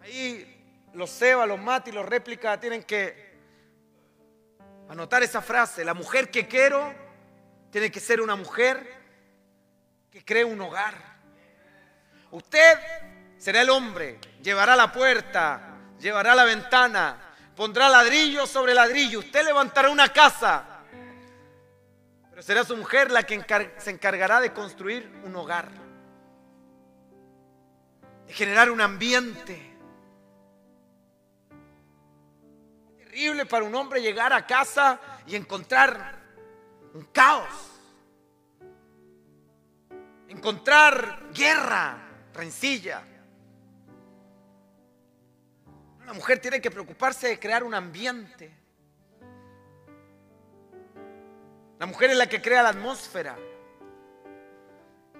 Ahí los Seba, los Mati, los réplicas tienen que anotar esa frase. La mujer que quiero tiene que ser una mujer que cree un hogar. Usted será el hombre, llevará la puerta, llevará la ventana, pondrá ladrillo sobre ladrillo, usted levantará una casa, pero será su mujer la que se encargará de construir un hogar, de generar un ambiente. Es terrible para un hombre llegar a casa y encontrar un caos, encontrar guerra, rencilla. La mujer tiene que preocuparse de crear un ambiente. La mujer es la que crea la atmósfera.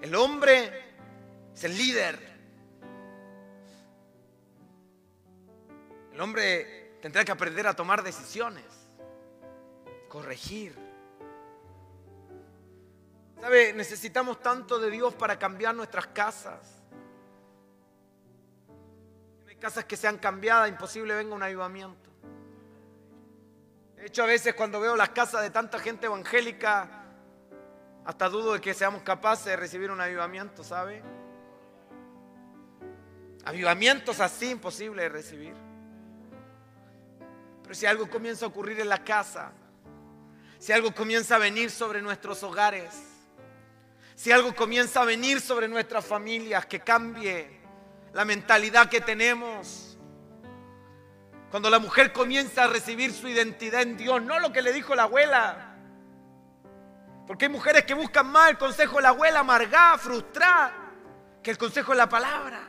El hombre es el líder. El hombre tendrá que aprender a tomar decisiones, corregir. ¿Sabe? Necesitamos tanto de Dios para cambiar nuestras casas casas que sean cambiadas, imposible venga un avivamiento. De hecho, a veces cuando veo las casas de tanta gente evangélica, hasta dudo de que seamos capaces de recibir un avivamiento, ¿sabe? Avivamientos así imposible de recibir. Pero si algo comienza a ocurrir en la casa, si algo comienza a venir sobre nuestros hogares, si algo comienza a venir sobre nuestras familias, que cambie la mentalidad que tenemos. Cuando la mujer comienza a recibir su identidad en Dios, no lo que le dijo la abuela. Porque hay mujeres que buscan más el consejo de la abuela, amargada, frustrada, que el consejo de la palabra.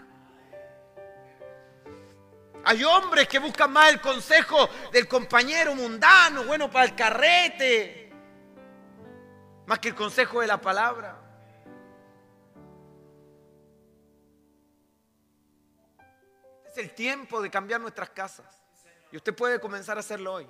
Hay hombres que buscan más el consejo del compañero mundano, bueno para el carrete, más que el consejo de la palabra. Es el tiempo de cambiar nuestras casas. Y usted puede comenzar a hacerlo hoy.